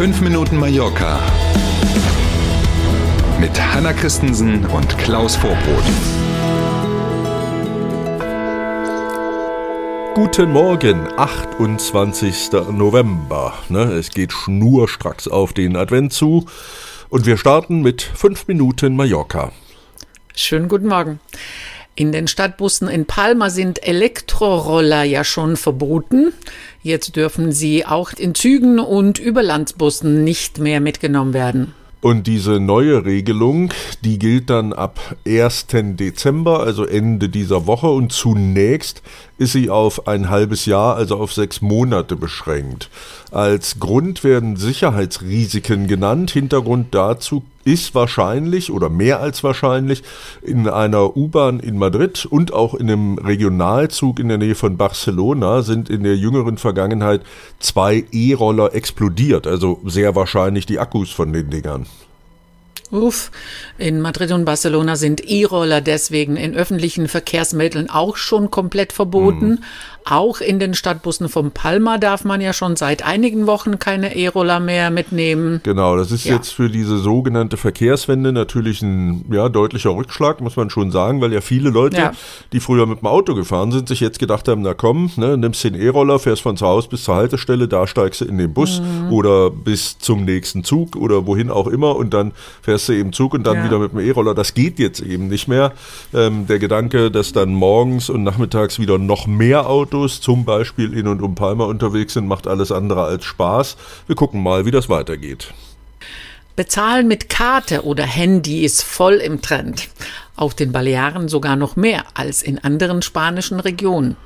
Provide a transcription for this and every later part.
5 Minuten Mallorca mit Hanna Christensen und Klaus Vorbrot. Guten Morgen, 28. November. Ne, es geht schnurstracks auf den Advent zu und wir starten mit 5 Minuten Mallorca. Schönen guten Morgen. In den Stadtbussen in Palma sind Elektroroller ja schon verboten. Jetzt dürfen sie auch in Zügen und Überlandsbussen nicht mehr mitgenommen werden. Und diese neue Regelung, die gilt dann ab 1. Dezember, also Ende dieser Woche. Und zunächst ist sie auf ein halbes Jahr, also auf sechs Monate beschränkt. Als Grund werden Sicherheitsrisiken genannt. Hintergrund dazu ist wahrscheinlich oder mehr als wahrscheinlich in einer U-Bahn in Madrid und auch in einem Regionalzug in der Nähe von Barcelona sind in der jüngeren Vergangenheit zwei E-Roller explodiert. Also sehr wahrscheinlich die Akkus von den Dingern. Uff, in Madrid und Barcelona sind E-Roller deswegen in öffentlichen Verkehrsmitteln auch schon komplett verboten. Mhm. Auch in den Stadtbussen von Palma darf man ja schon seit einigen Wochen keine E-Roller mehr mitnehmen. Genau, das ist ja. jetzt für diese sogenannte Verkehrswende natürlich ein ja, deutlicher Rückschlag, muss man schon sagen, weil ja viele Leute, ja. die früher mit dem Auto gefahren sind, sich jetzt gedacht haben, na komm, ne, nimmst den E-Roller, fährst von zu Hause bis zur Haltestelle, da steigst du in den Bus mhm. oder bis zum nächsten Zug oder wohin auch immer und dann fährst du eben Zug und dann ja. wieder mit dem E-Roller. Das geht jetzt eben nicht mehr. Ähm, der Gedanke, dass dann morgens und nachmittags wieder noch mehr Autos, zum Beispiel in und um Palma unterwegs sind, macht alles andere als Spaß. Wir gucken mal, wie das weitergeht. Bezahlen mit Karte oder Handy ist voll im Trend. Auf den Balearen sogar noch mehr als in anderen spanischen Regionen.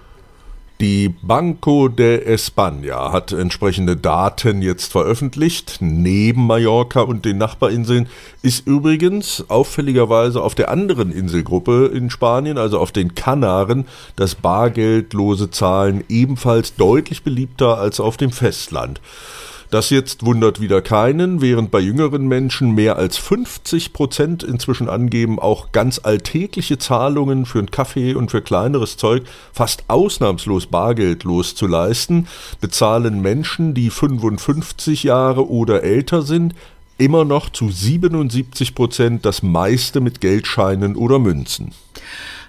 Die Banco de España hat entsprechende Daten jetzt veröffentlicht. Neben Mallorca und den Nachbarinseln ist übrigens auffälligerweise auf der anderen Inselgruppe in Spanien, also auf den Kanaren, das bargeldlose Zahlen ebenfalls deutlich beliebter als auf dem Festland. Das jetzt wundert wieder keinen, während bei jüngeren Menschen mehr als 50 Prozent inzwischen angeben, auch ganz alltägliche Zahlungen für einen Kaffee und für kleineres Zeug fast ausnahmslos bargeldlos zu leisten, bezahlen Menschen, die 55 Jahre oder älter sind, immer noch zu 77 Prozent das meiste mit Geldscheinen oder Münzen.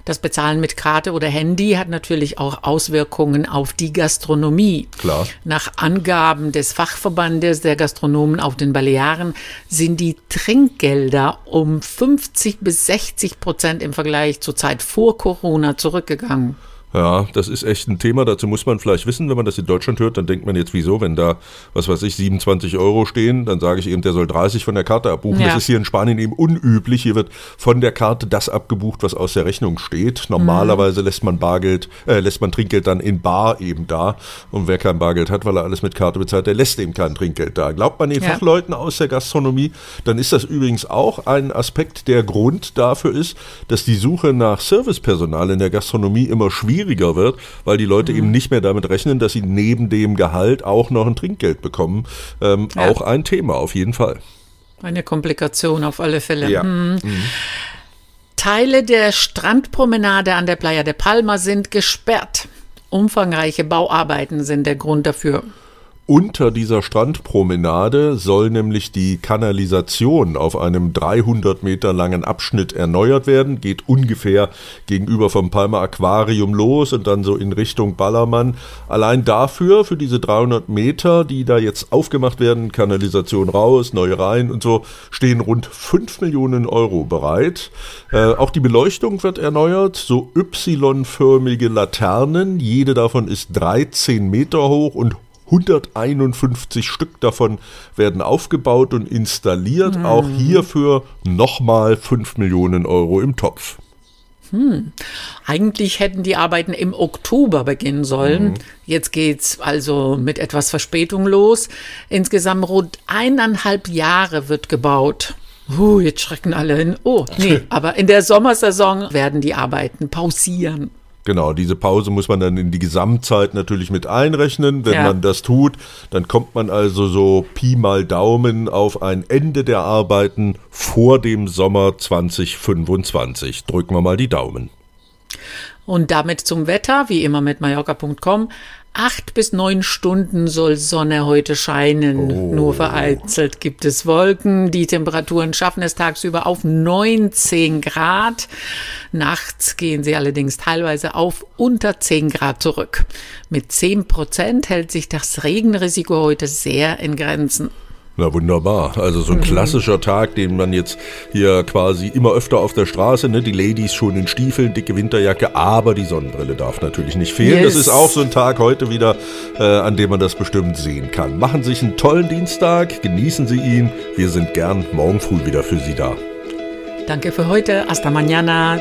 Das Bezahlen mit Karte oder Handy hat natürlich auch Auswirkungen auf die Gastronomie. Klar. Nach Angaben des Fachverbandes der Gastronomen auf den Balearen sind die Trinkgelder um 50 bis 60 Prozent im Vergleich zur Zeit vor Corona zurückgegangen. Ja, das ist echt ein Thema. Dazu muss man vielleicht wissen, wenn man das in Deutschland hört, dann denkt man jetzt, wieso, wenn da, was weiß ich, 27 Euro stehen, dann sage ich eben, der soll 30 von der Karte abbuchen. Ja. Das ist hier in Spanien eben unüblich. Hier wird von der Karte das abgebucht, was aus der Rechnung steht. Normalerweise mhm. lässt man Bargeld, äh, lässt man Trinkgeld dann in Bar eben da. Und wer kein Bargeld hat, weil er alles mit Karte bezahlt, der lässt eben kein Trinkgeld da. Glaubt man den ja. Fachleuten aus der Gastronomie, dann ist das übrigens auch ein Aspekt, der Grund dafür ist, dass die Suche nach Servicepersonal in der Gastronomie immer schwieriger schwieriger wird, weil die Leute mhm. eben nicht mehr damit rechnen, dass sie neben dem Gehalt auch noch ein Trinkgeld bekommen. Ähm, ja. Auch ein Thema auf jeden Fall. Eine Komplikation auf alle Fälle. Ja. Mhm. Mhm. Teile der Strandpromenade an der Playa de Palma sind gesperrt. Umfangreiche Bauarbeiten sind der Grund dafür. Unter dieser Strandpromenade soll nämlich die Kanalisation auf einem 300 Meter langen Abschnitt erneuert werden, geht ungefähr gegenüber vom Palmer Aquarium los und dann so in Richtung Ballermann. Allein dafür, für diese 300 Meter, die da jetzt aufgemacht werden, Kanalisation raus, neue rein und so, stehen rund 5 Millionen Euro bereit. Äh, auch die Beleuchtung wird erneuert, so Y-förmige Laternen, jede davon ist 13 Meter hoch und 151 Stück davon werden aufgebaut und installiert. Hm. Auch hierfür nochmal 5 Millionen Euro im Topf. Hm. Eigentlich hätten die Arbeiten im Oktober beginnen sollen. Mhm. Jetzt geht's also mit etwas Verspätung los. Insgesamt rund eineinhalb Jahre wird gebaut. Uh, jetzt schrecken alle hin. Oh, nee, aber in der Sommersaison werden die Arbeiten pausieren. Genau, diese Pause muss man dann in die Gesamtzeit natürlich mit einrechnen. Wenn ja. man das tut, dann kommt man also so Pi mal Daumen auf ein Ende der Arbeiten vor dem Sommer 2025. Drücken wir mal die Daumen. Und damit zum Wetter, wie immer mit Mallorca.com. Acht bis neun Stunden soll Sonne heute scheinen. Oh. Nur vereinzelt gibt es Wolken. Die Temperaturen schaffen es tagsüber auf 19 Grad. Nachts gehen sie allerdings teilweise auf unter 10 Grad zurück. Mit 10 Prozent hält sich das Regenrisiko heute sehr in Grenzen. Na wunderbar. Also so ein klassischer Tag, den man jetzt hier quasi immer öfter auf der Straße, ne? Die Ladies schon in Stiefeln, dicke Winterjacke, aber die Sonnenbrille darf natürlich nicht fehlen. Yes. Das ist auch so ein Tag heute wieder, äh, an dem man das bestimmt sehen kann. Machen Sie sich einen tollen Dienstag, genießen Sie ihn. Wir sind gern morgen früh wieder für Sie da. Danke für heute. Hasta mañana.